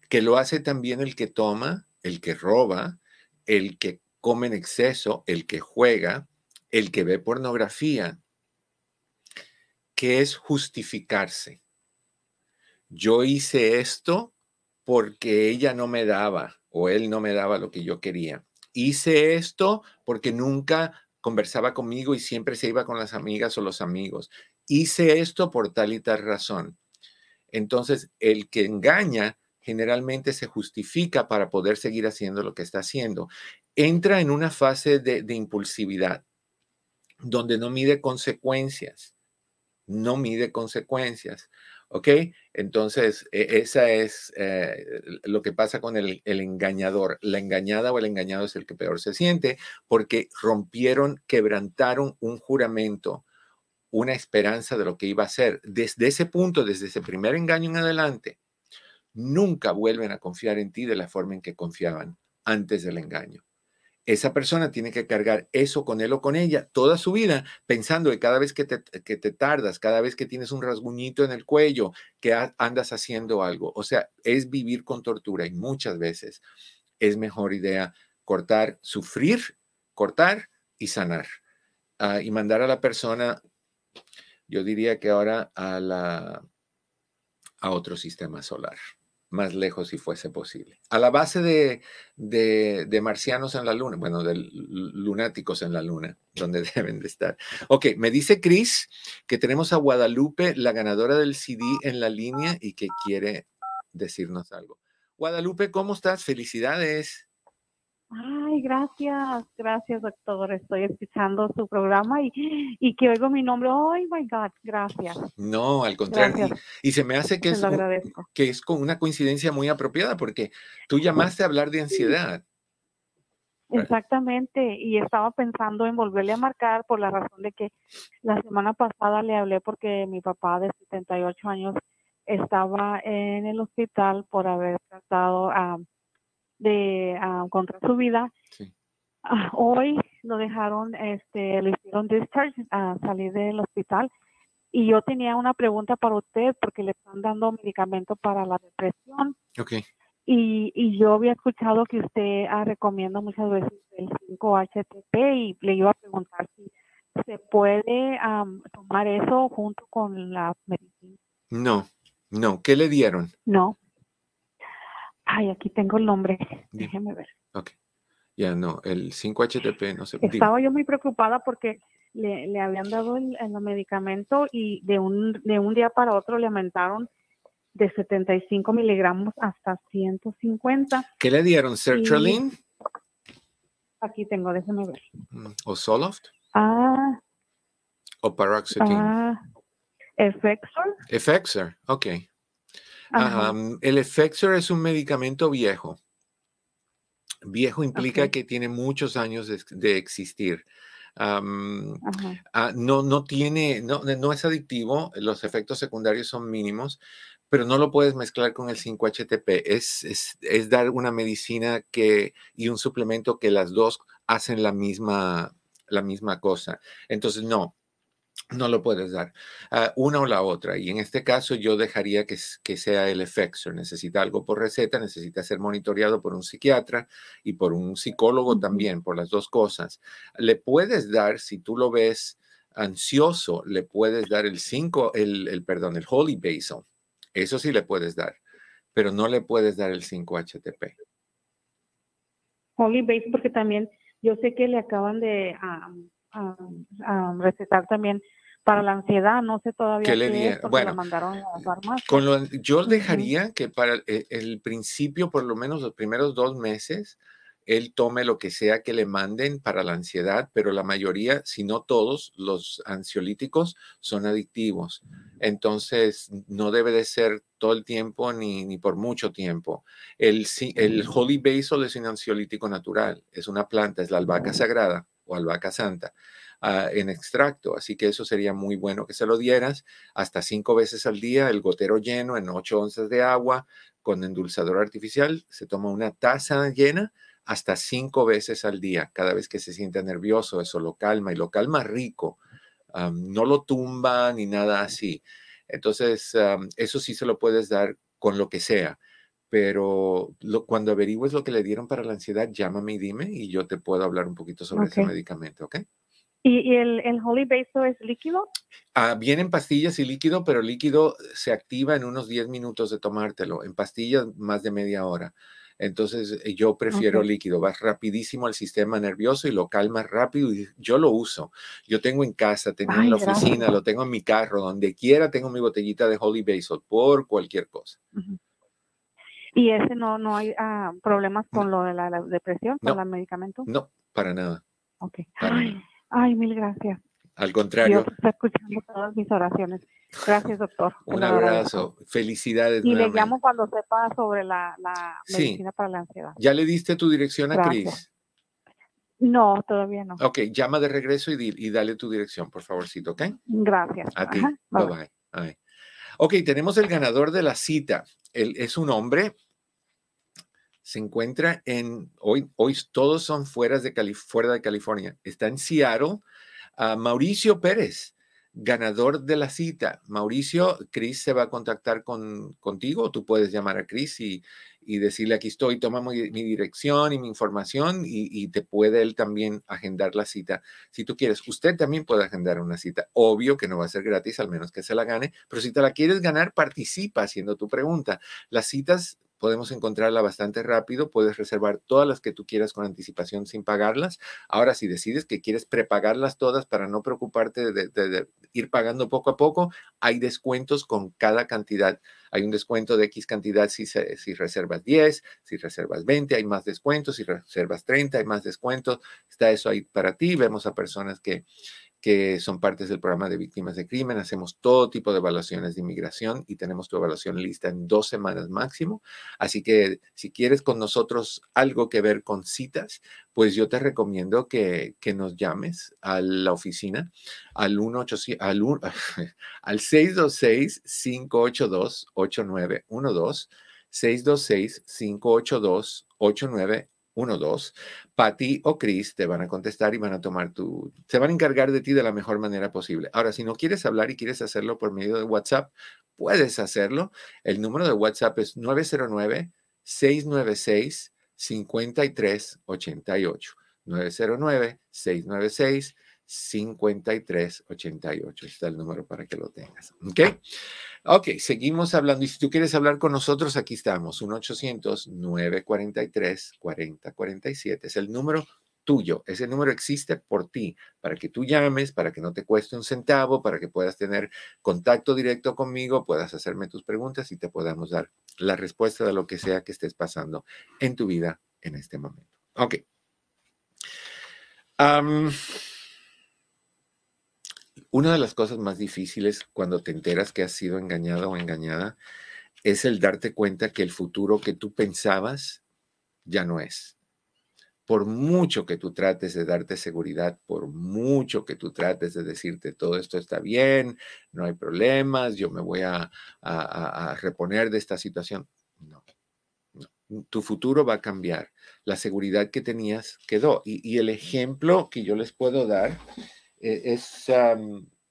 que lo hace también el que toma, el que roba, el que come en exceso, el que juega, el que ve pornografía, que es justificarse. Yo hice esto porque ella no me daba o él no me daba lo que yo quería. Hice esto porque nunca conversaba conmigo y siempre se iba con las amigas o los amigos. Hice esto por tal y tal razón. Entonces, el que engaña generalmente se justifica para poder seguir haciendo lo que está haciendo. Entra en una fase de, impulsividad donde no mide consecuencias. No mide consecuencias. ¿Ok? Entonces, e, esa es eh, lo que pasa con el, el, engañador. La engañada o el engañado es el que peor se siente porque rompieron, quebrantaron un juramento, una esperanza de lo que iba a ser. Desde ese punto, desde ese primer engaño en adelante, nunca vuelven a confiar en ti de la forma en que confiaban antes del engaño esa persona tiene que cargar eso con él o con ella toda su vida, pensando que cada vez que te, tardas, cada vez que tienes un rasguñito en el cuello, que andas haciendo algo. O sea, es vivir con tortura y muchas veces es mejor idea cortar, sufrir, cortar y sanar. Uh, y mandar a la persona, yo diría que ahora a otro sistema solar más lejos si fuese posible. A la base de, de, marcianos en la luna, bueno, de lunáticos en la luna, donde deben de estar. Ok, me dice Chris que tenemos a Guadalupe, la ganadora del CD, en la línea y que quiere decirnos algo. Guadalupe, ¿cómo estás? Felicidades. Ay, gracias, gracias doctor. Estoy escuchando su programa y, y que oigo mi nombre. Oh my God, gracias. No, al contrario. Y, se me hace que es, que es con una coincidencia muy apropiada porque tú llamaste a hablar de ansiedad. Exactamente, y estaba pensando en volverle a marcar por la razón de que la semana pasada le hablé porque mi papá de 78 años estaba en el hospital por haber tratado a de uh, contra su vida. Ah, hoy lo dejaron, este, le hicieron discharge a salir del hospital. Y yo tenía una pregunta para usted porque le están dando medicamento para la depresión. Okay. Y, y yo había escuchado que usted ah, recomienda muchas veces el 5-HTP y le iba a preguntar si se puede tomar eso junto con la medicina. No, no. ¿Qué le dieron? No. Ay, aquí tengo el nombre. Déjeme ver. Ok. Ya no, el 5-HTP no sé. Estaba yo muy preocupada porque le, le habían dado el, el, medicamento y de un, de un día para otro le aumentaron de 75 miligramos hasta 150. ¿Qué le dieron? ¿Sertraline? Aquí tengo, déjeme ver. Mm, ¿O Soloft? Ah. ¿O Paroxetine? Ah. Effexor. Effexor, ok el Effexor es un medicamento viejo. Viejo implica que tiene muchos años de, existir. Ah, no, no tiene, no, no es adictivo, los efectos secundarios son mínimos, pero no lo puedes mezclar con el 5-HTP. Es, es, es, dar una medicina que, y un suplemento que las dos hacen la misma, la misma cosa. Entonces, no, no lo puedes dar. Uh, una o la otra. Y en este caso yo dejaría que, que sea el Effexor. Necesita algo por receta, necesita ser monitoreado por un psiquiatra y por un psicólogo también, por las dos cosas. Le puedes dar, si tú lo ves ansioso, le puedes dar el 5, el, el, perdón, el Holy Basil. Eso sí le puedes dar, pero no le puedes dar el 5-HTP. Holy Basil, porque también yo sé que le acaban de recetar también para la ansiedad, no sé todavía qué, le bueno, mandaron a Con lo, yo dejaría que para el, el, principio, por lo menos los primeros dos meses, él tome lo que sea que le manden para la ansiedad, pero la mayoría, si no todos, los ansiolíticos son adictivos. Entonces, no debe de ser todo el tiempo ni, ni por mucho tiempo. El, el Holy Basil es un ansiolítico natural, es una planta, es la albahaca sagrada o albahaca santa uh, en extracto. Así que eso sería muy bueno que se lo dieras hasta cinco veces al día, el gotero lleno en ocho onzas de agua con endulzador artificial. Se toma una taza llena hasta cinco veces al día. Cada vez que se sienta nervioso, eso lo calma y lo calma rico. Um, no lo tumba ni nada así. Entonces, um, eso sí se lo puedes dar con lo que sea pero lo, cuando averigües lo que le dieron para la ansiedad, llámame y dime y yo te puedo hablar un poquito sobre okay. ese medicamento, ¿ok? ¿Y, y el, el, Holy Basil es líquido? Ah, vienen pastillas y líquido, pero líquido se activa en unos 10 minutos de tomártelo. En pastillas, más de media hora. Entonces eh, yo prefiero líquido, vas rapidísimo al sistema nervioso y lo calmas rápido y yo lo uso. Yo tengo en casa, tengo en la oficina, lo tengo en mi carro, donde quiera tengo mi botellita de Holy Basil por cualquier cosa. ¿Y ese no, no hay ah, problemas con lo de la, depresión, con el medicamento? No, para nada. Ok. ay, mil gracias. Al contrario. Dios está escuchando todas mis oraciones. Gracias, doctor. Un abrazo. Felicidades. Y le llamo cuando sepa sobre la, la medicina para la ansiedad. ¿Ya le diste tu dirección a Cris? No, todavía no. Ok, llama de regreso y, y, dale tu dirección, por favorcito, ¿ok? Gracias. A ti. bye, bye. Ok, tenemos el ganador de la cita. Él es un hombre. Se encuentra en, hoy, hoy todos son fuera de, fuera de California. Está en Seattle a Mauricio Pérez, ganador de la cita. Mauricio, Cris se va a contactar con, contigo, tú puedes llamar a Cris y, decirle aquí estoy, toma mi, dirección y mi información y, y, te puede él también agendar la cita. Si tú quieres, usted también puede agendar una cita. Obvio que no va a ser gratis, al menos que se la gane, pero si te la quieres ganar, participa haciendo tu pregunta. Las citas podemos encontrarla bastante rápido, puedes reservar todas las que tú quieras con anticipación sin pagarlas. Ahora, si decides que quieres prepagarlas todas para no preocuparte de, ir pagando poco a poco, hay descuentos con cada cantidad. Hay un descuento de X cantidad si, si reservas 10, si reservas 20, hay más descuentos, si reservas 30, hay más descuentos. Está eso ahí para ti. Vemos a personas que que son partes del programa de víctimas de crimen. Hacemos todo tipo de evaluaciones de inmigración y tenemos tu evaluación lista en dos semanas máximo. Así que si quieres con nosotros algo que ver con citas, pues yo te recomiendo que, que nos llames a la oficina al, 1800, al, al 626-582-8912. 626-582-8912 uno, dos, Patty o Chris te van a contestar y van a tomar tu, se van a encargar de ti de la mejor manera posible. Ahora, si no quieres hablar y quieres hacerlo por medio de WhatsApp, puedes hacerlo. El número de WhatsApp es 909-696-5388. 909-696 5388. Está el número para que lo tengas. ¿Ok? Ok, seguimos hablando. Y si tú quieres hablar con nosotros, aquí estamos. 1-800-943-4047. Es el número tuyo. Ese número existe por ti, para que tú llames, para que no te cueste un centavo, para que puedas tener contacto directo conmigo, puedas hacerme tus preguntas y te podamos dar la respuesta de lo que sea que estés pasando en tu vida en este momento. Ok. Una de las cosas más difíciles cuando te enteras que has sido engañado o engañada es el darte cuenta que el futuro que tú pensabas ya no es. Por mucho que tú trates de darte seguridad, por mucho que tú trates de decirte todo esto está bien, no hay problemas, yo me voy a, reponer de esta situación, no, Tu futuro va a cambiar. La seguridad que tenías quedó. y el ejemplo que yo les puedo dar e, es,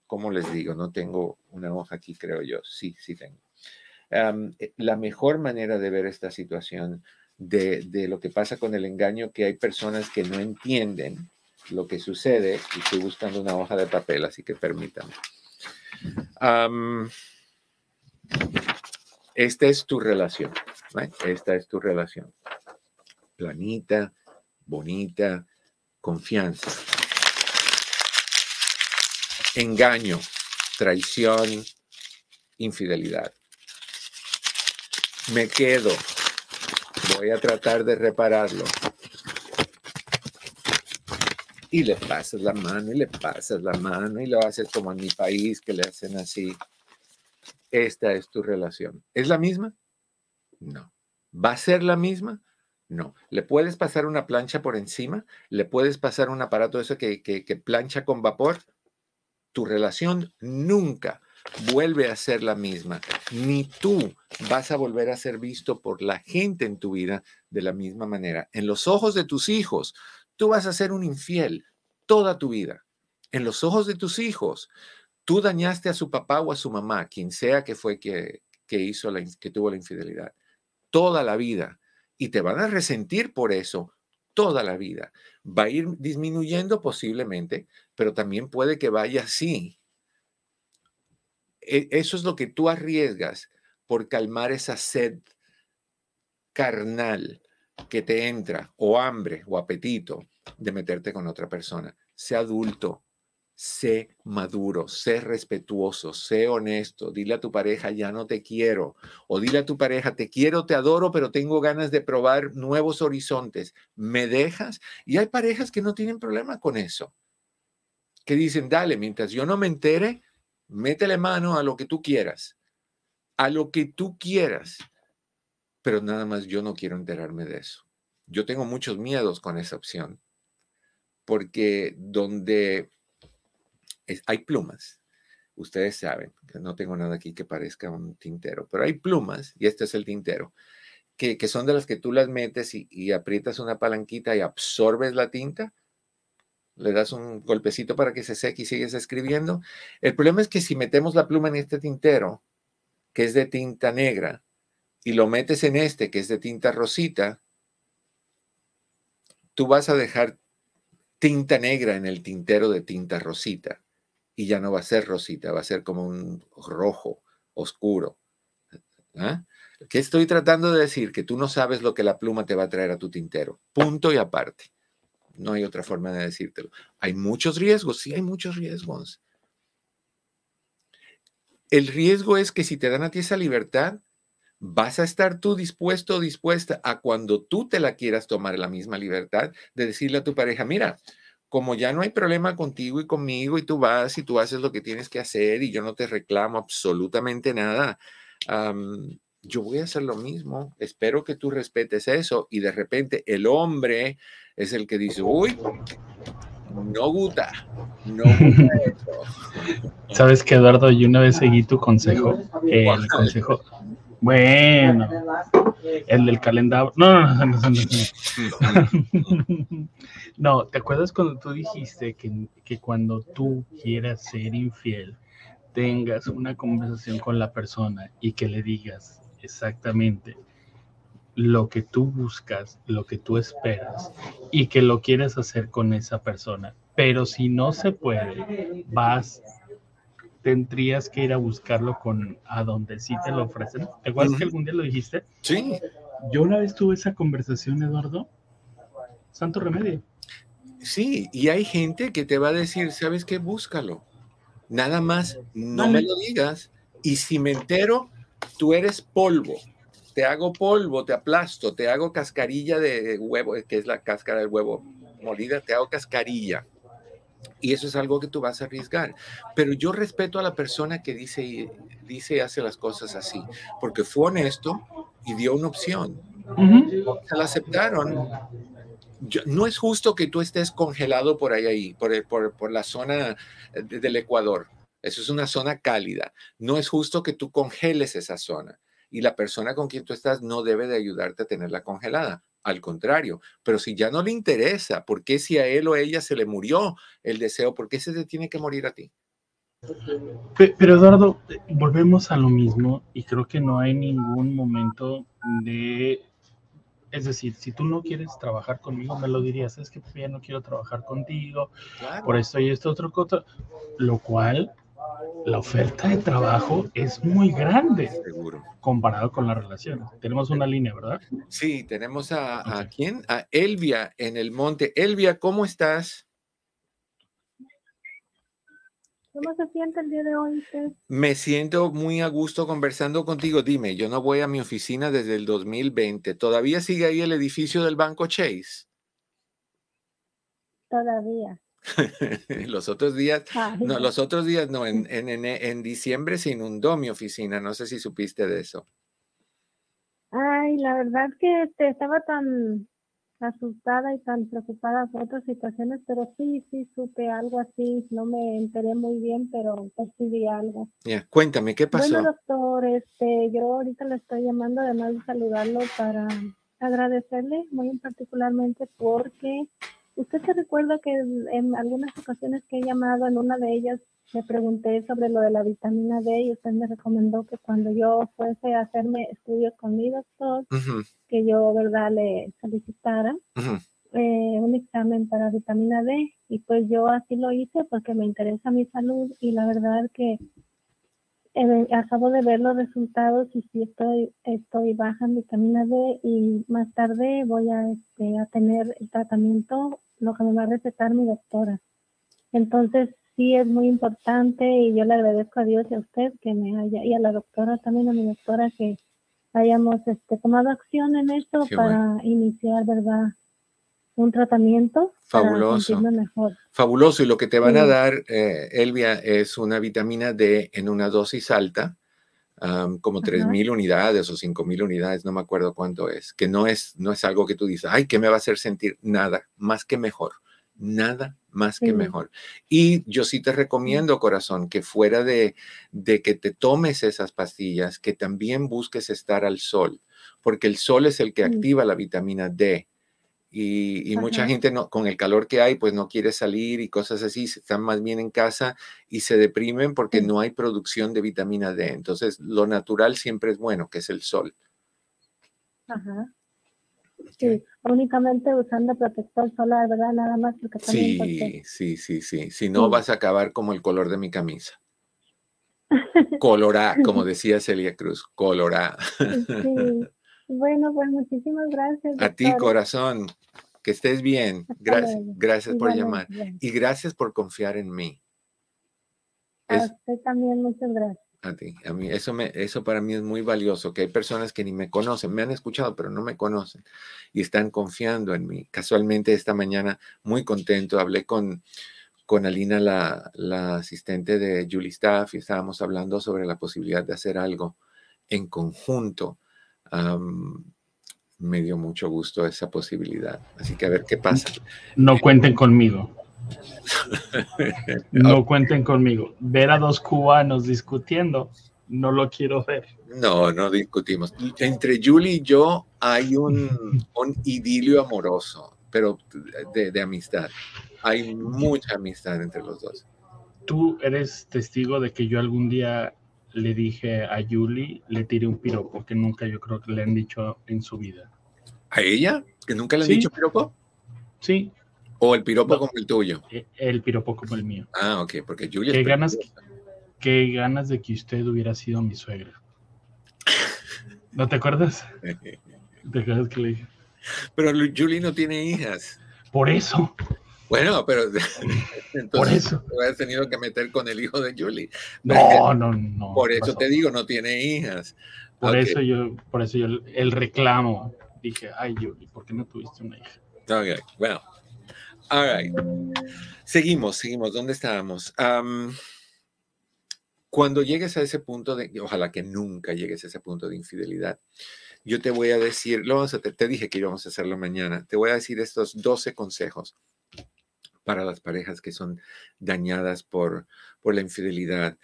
como les digo, no tengo una hoja aquí, creo yo. Sí, sí tengo. Eh, la mejor manera de ver esta situación de, lo que pasa con el engaño, que hay personas que no entienden lo que sucede, y estoy buscando una hoja de papel, así que permítanme. esta es tu relación. Esta es tu relación. Planita, bonita, confianza engaño, traición, infidelidad. Me quedo, voy a tratar de repararlo. Y le pasas la mano y le pasas la mano y lo haces como en mi país que le hacen así. Esta es tu relación. ¿Es la misma? No. ¿Va a ser la misma? No. ¿Le puedes pasar una plancha por encima? ¿Le puedes pasar un aparato eso que, que, que plancha con vapor? Tu relación nunca vuelve a ser la misma, ni tú vas a volver a ser visto por la gente en tu vida de la misma manera. En los ojos de tus hijos, tú vas a ser un infiel toda tu vida. En los ojos de tus hijos, tú dañaste a su papá o a su mamá, quien sea que fue que, que hizo la, que tuvo la infidelidad, toda la vida. Y te van a resentir por eso toda la vida. Va a ir disminuyendo posiblemente, pero también puede que vaya así. E, eso es lo que tú arriesgas por calmar esa sed carnal que te entra o hambre o apetito de meterte con otra persona. Sé adulto, sé maduro, sé respetuoso, sé honesto. Dile a tu pareja, ya no te quiero. O dile a tu pareja, te quiero, te adoro, pero tengo ganas de probar nuevos horizontes. ¿Me dejas? Y hay parejas que no tienen problema con eso. Que dicen, dale, mientras yo no me entere, métele mano a lo que tú quieras. A lo que tú quieras. Pero nada más yo no quiero enterarme de eso. Yo tengo muchos miedos con esa opción. Porque donde hay plumas. Ustedes saben que no tengo nada aquí que parezca un tintero, pero hay plumas, y este es el tintero, que, son de las que tú las metes y, aprietas una palanquita y absorbes la tinta, le das un golpecito para que se seque y sigues escribiendo. El problema es que si metemos la pluma en este tintero, que es de tinta negra, y lo metes en este, que es de tinta rosita, tú vas a dejar tinta negra en el tintero de tinta rosita y ya no va a ser rosita, va a ser como un rojo oscuro. ¿Ah? ¿Qué estoy tratando de decir? Que tú no sabes lo que la pluma te va a traer a tu tintero. Punto y aparte. No hay otra forma de decírtelo. Hay muchos riesgos, sí hay muchos riesgos. El riesgo es que si te dan a ti esa libertad, vas a estar tú dispuesto o dispuesta a cuando tú te la quieras tomar la misma libertad de decirle a tu pareja, mira, como ya no hay problema contigo y conmigo y tú vas y tú haces lo que tienes que hacer y yo no te reclamo absolutamente nada, yo voy a hacer lo mismo. Espero que tú respetes eso y de repente el hombre es el que dice, uy, no gusta, no gusta eso. Sabes que Eduardo, yo una vez seguí tu consejo, el consejo, bueno, el del calendario. No, no, no, no, no. ¿te acuerdas cuando tú dijiste que, que cuando tú quieras ser infiel, tengas una conversación con la persona y que le digas exactamente lo que tú buscas, lo que tú esperas y que lo quieres hacer con esa persona? Pero si no se puede, vas tendrías que ir a buscarlo con a donde sí te lo ofrecen. ¿Te acuerdas que algún día lo dijiste? Sí. Yo una vez tuve esa conversación, Eduardo. Santo remedio. Sí, y hay gente que te va a decir, ¿sabes qué? Búscalo. Nada más, no me lo digas. Y si me entero, tú eres polvo. Te hago polvo, te aplasto, te hago cascarilla de huevo, que es la cáscara del huevo molida, te hago cascarilla. Y eso es algo que tú vas a arriesgar. Pero yo respeto a la persona que dice, dice y hace las cosas así, porque fue honesto y dio una opción. Se la aceptaron. no es justo que tú estés congelado por ahí, ahí por, por, por la zona del Ecuador. Eso es una zona cálida. No es justo que tú congeles esa zona. Y la persona con quien tú estás no debe de ayudarte a tenerla congelada. Al contrario, pero si ya no le interesa, ¿por qué si a él o ella se le murió el deseo? ¿Por qué se te tiene que morir a ti? Pero Eduardo, volvemos a lo mismo y creo que no hay ningún momento de, es decir, si tú no quieres trabajar conmigo, me lo dirías, es que ya no quiero trabajar contigo, por esto y esto otro cosa, lo cual la oferta de trabajo es muy grande. Seguro. Comparado con la relación. Tenemos una línea, ¿verdad? Sí, tenemos a, a quién? A Elvia en el monte. Elvia, ¿cómo estás? ¿Cómo se siente el día de hoy Me siento muy a gusto conversando contigo. Dime, yo no voy a mi oficina desde el 2020. ¿Todavía sigue ahí el edificio del Banco Chase? Todavía. los otros días, no, los otros días no, en, en, en, diciembre se inundó mi oficina, no sé si supiste de eso. Ay, la verdad que este, estaba tan asustada y tan preocupada por otras situaciones, pero sí, sí supe algo así, no me enteré muy bien, pero percibí algo. Ya, cuéntame, ¿qué pasó? Bueno, doctor, este, yo ahorita le estoy llamando además de saludarlo para agradecerle muy particularmente porque Usted se recuerda que en algunas ocasiones que he llamado, en una de ellas le pregunté sobre lo de la vitamina D y usted me recomendó que cuando yo fuese a hacerme estudios con mi doctor, que yo, ¿verdad?, le solicitara eh, un examen para vitamina D. Y pues yo así lo hice porque me interesa mi salud y la verdad que eh, acabo de ver los resultados y sí estoy, estoy baja en vitamina D y más tarde voy a, este, a tener el tratamiento, lo que me va a recetar mi doctora. Entonces sí es muy importante y yo le agradezco a Dios y a usted que me haya, y a la doctora también, a mi doctora que hayamos este, tomado acción en esto para iniciar, ¿verdad? Un tratamiento. Fabuloso. mejor. Fabuloso. Y lo que te van a dar, eh, Elvia, es una vitamina D en una dosis alta, como 3.000 unidades o 5.000 unidades, no me acuerdo cuánto es, que no es, no es algo que tú dices, ay, ¿qué me va a hacer sentir? Nada, más que mejor. Nada más que mejor. Y yo sí te recomiendo, corazón, que fuera de, de que te tomes esas pastillas, que también busques estar al sol, porque el sol es el que activa la vitamina D. Y, mucha gente no, con el calor que hay, pues no quiere salir y cosas así, están más bien en casa y se deprimen porque no hay producción de vitamina D. Entonces, lo natural siempre es bueno, que es el sol. Ajá. Sí, únicamente usando protector solar, ¿verdad? Nada más porque Sí, sí, sí, sí. Si no, vas a acabar como el color de mi camisa. Colorá, como decía Celia Cruz, colorá. Sí. Bueno, pues muchísimas gracias. A ti, corazón. Que estés bien. Gracias, gracias por llamar. Y gracias por confiar en mí. A usted también, muchas gracias a ti. A mí, eso, me, eso para mí es muy valioso, que hay personas que ni me conocen, me han escuchado, pero no me conocen y están confiando en mí. Casualmente esta mañana, muy contento, hablé con, con Alina, la, la asistente de Julie Staff, y estábamos hablando sobre la posibilidad de hacer algo en conjunto. Me dio mucho gusto esa posibilidad. Así que a ver qué pasa. No cuenten conmigo. no cuenten conmigo. Ver a dos cubanos discutiendo, no lo quiero ver. No, no discutimos. Entre Julie y yo hay un, un idilio amoroso, pero de, de, amistad. Hay mucha amistad entre los dos. Tú eres testigo de que yo algún día le dije a Julie, le tiré un piropo que nunca yo creo que le han dicho en su vida. ¿A ella? ¿Que nunca le han dicho piropo? Sí, ¿O el piropo como el tuyo? E, el piropo como el mío. Ah, ok, porque Julia. ¿Qué ganas, qué ganas de que usted hubiera sido mi suegra? ¿No te acuerdas? ¿Te acuerdas que le dije? Pero Julie no tiene hijas. Por eso. Bueno, pero entonces por eso te has tenido que meter con el hijo de Julie. No, no, no. Por eso te digo, no tiene hijas. Por eso yo, por eso yo el reclamo dije, ay Julie, ¿por qué no tuviste una hija? Ok, bueno. All right. Seguimos, seguimos. ¿Dónde estábamos? cuando llegues a ese punto de, ojalá que nunca llegues a ese punto de infidelidad, yo te voy a decir, lo vamos a, te, dije que íbamos a hacerlo mañana, te voy a decir estos 12 consejos para las parejas que son dañadas por, por la infidelidad.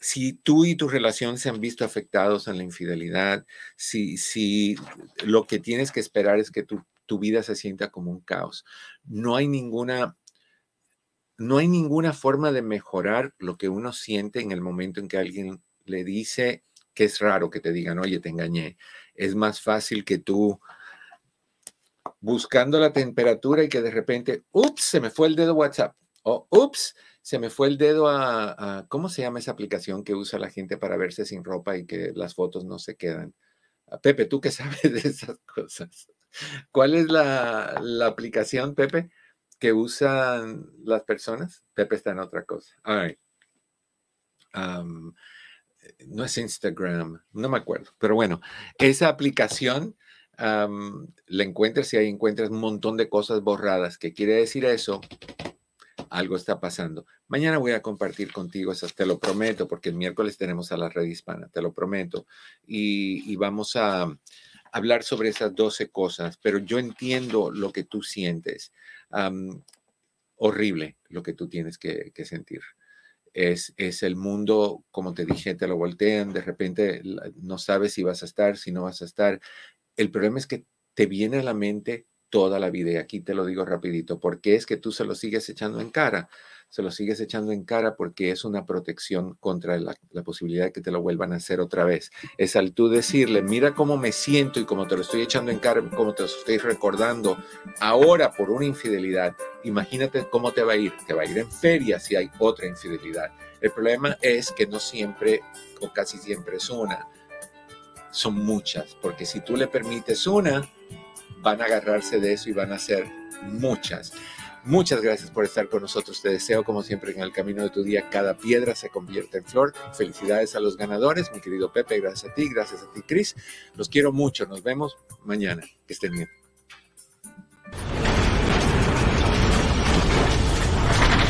si tú y tu relación se han visto afectados en la infidelidad, si, si lo que tienes que esperar es que tu tu vida se sienta como un caos. No hay ninguna, no hay ninguna forma de mejorar lo que uno siente en el momento en que alguien le dice que es raro que te digan, oye, te engañé. Es más fácil que tú buscando la temperatura y que de repente, ups, se me fue el dedo WhatsApp. O, ups, se me fue el dedo a, ¿cómo se llama esa aplicación que usa la gente para verse sin ropa y que las fotos no se quedan? Pepe, ¿tú qué sabes de esas cosas? ¿Cuál es la, aplicación, Pepe, que usan las personas? Pepe está en otra cosa. no es Instagram, no me acuerdo, pero bueno, esa aplicación la encuentras y ahí encuentras un montón de cosas borradas. ¿Qué quiere decir eso? Algo está pasando. Mañana voy a compartir contigo esas, te lo prometo, porque el miércoles tenemos a la red hispana, te lo prometo. y vamos a, hablar sobre esas 12 cosas, pero yo entiendo lo que tú sientes. horrible lo que tú tienes que, sentir. Es, es, el mundo, como te dije, te lo voltean, de repente no sabes si vas a estar, si no vas a estar. El problema es que te viene a la mente toda la vida, y aquí te lo digo rapidito, porque es que tú se lo sigues echando en cara se lo sigues echando en cara porque es una protección contra la, posibilidad de que te lo vuelvan a hacer otra vez. Es al tú decirle, mira cómo me siento y cómo te lo estoy echando en cara, cómo te lo estoy recordando ahora por una infidelidad. Imagínate cómo te va a ir. Te va a ir en feria si hay otra infidelidad. El problema es que no siempre o casi siempre es una, son muchas, porque si tú le permites una, van a agarrarse de eso y van a ser muchas. Muchas gracias por estar con nosotros. Te deseo, como siempre, en el camino de tu día, cada piedra se convierta en flor. Felicidades a los ganadores, mi querido Pepe. Gracias a ti, gracias a ti, Cris. Los quiero mucho. Nos vemos mañana. Que estén bien.